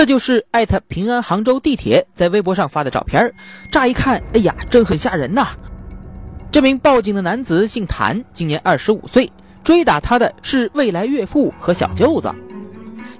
这就是艾特平安杭州地铁在微博上发的照片乍一看，哎呀，真很吓人呐！这名报警的男子姓谭，今年二十五岁，追打他的是未来岳父和小舅子。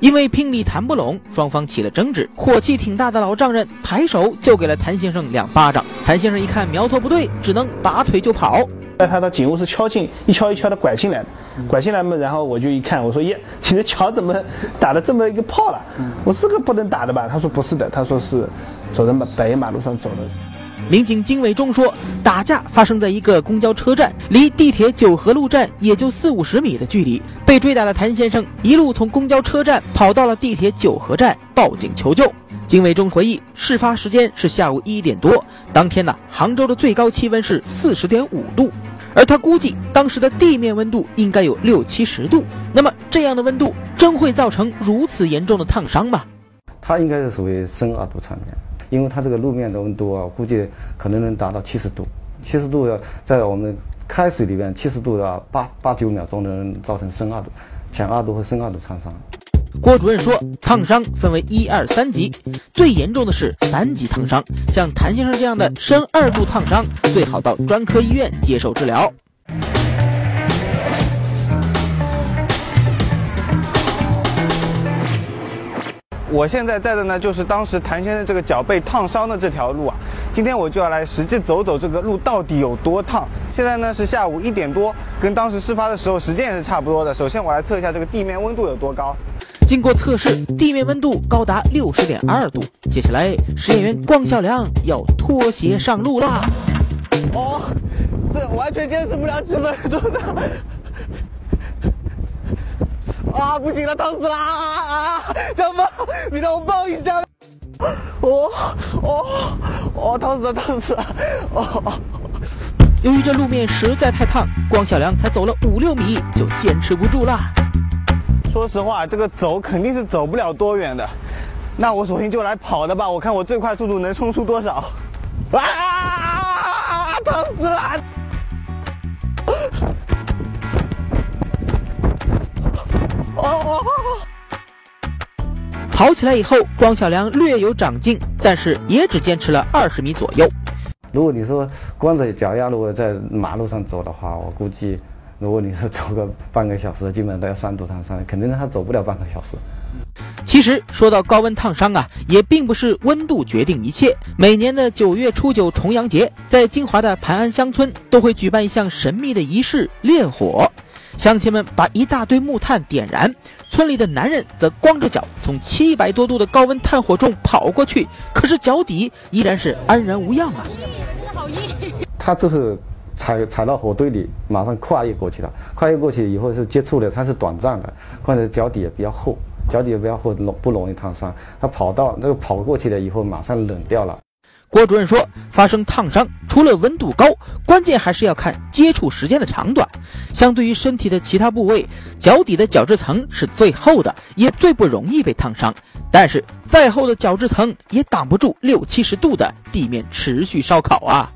因为聘礼谈不拢，双方起了争执。火气挺大的老丈人抬手就给了谭先生两巴掌。谭先生一看苗头不对，只能拔腿就跑。在他的警务室敲进，一敲一敲的拐进来，拐进来嘛，然后我就一看，我说耶，你的脚怎么打了这么一个泡了？我这个不能打的吧？他说不是的，他说是走在马柏油马路上走的。民警金伟忠说，打架发生在一个公交车站，离地铁九河路站也就四五十米的距离。被追打的谭先生一路从公交车站跑到了地铁九河站报警求救。金伟忠回忆，事发时间是下午一点多，当天呢，杭州的最高气温是四十点五度，而他估计当时的地面温度应该有六七十度。那么这样的温度真会造成如此严重的烫伤吗？他应该是属于深二度场面。因为它这个路面的温度啊，估计可能能达到七十度，七十度的在我们开水里面，七十度的八八九秒钟能造成深二度、浅二度和深二度烫伤。郭主任说，烫伤分为一二三级，最严重的是三级烫伤，像谭先生这样的深二度烫伤，最好到专科医院接受治疗。我现在在的呢，就是当时谭先生这个脚被烫伤的这条路啊。今天我就要来实际走走这个路到底有多烫。现在呢是下午一点多，跟当时事发的时候时间也是差不多的。首先我来测一下这个地面温度有多高。经过测试，地面温度高达六十点二度。接下来，实验员光孝良要脱鞋上路啦。哦，这完全坚持不了几分钟的。啊，不行了，烫死了！啊，小芳，你让我抱一下。哦哦哦，烫死了，烫死了！哦。由于这路面实在太烫，光小梁才走了五六米就坚持不住了。说实话，这个走肯定是走不了多远的。那我索性就来跑的吧，我看我最快速度能冲出多少。啊！烫死了！跑起来以后，庄小良略有长进，但是也只坚持了二十米左右。如果你说光着脚丫如果在马路上走的话，我估计，如果你是走个半个小时，基本上都要三度烫伤，肯定他走不了半个小时。其实说到高温烫伤啊，也并不是温度决定一切。每年的九月初九重阳节，在金华的盘安乡村都会举办一项神秘的仪式——炼火。乡亲们把一大堆木炭点燃，村里的男人则光着脚从七百多度的高温炭火中跑过去，可是脚底依然是安然无恙啊！他这是踩踩到火堆里，马上跨越过去了。跨越过去以后是接触的，它是短暂的，况且脚底也比较厚，脚底也比较厚，容不容易烫伤。他跑到那个跑过去了以后，马上冷掉了。郭主任说，发生烫伤除了温度高，关键还是要看接触时间的长短。相对于身体的其他部位，脚底的角质层是最厚的，也最不容易被烫伤。但是，再厚的角质层也挡不住六七十度的地面持续烧烤啊。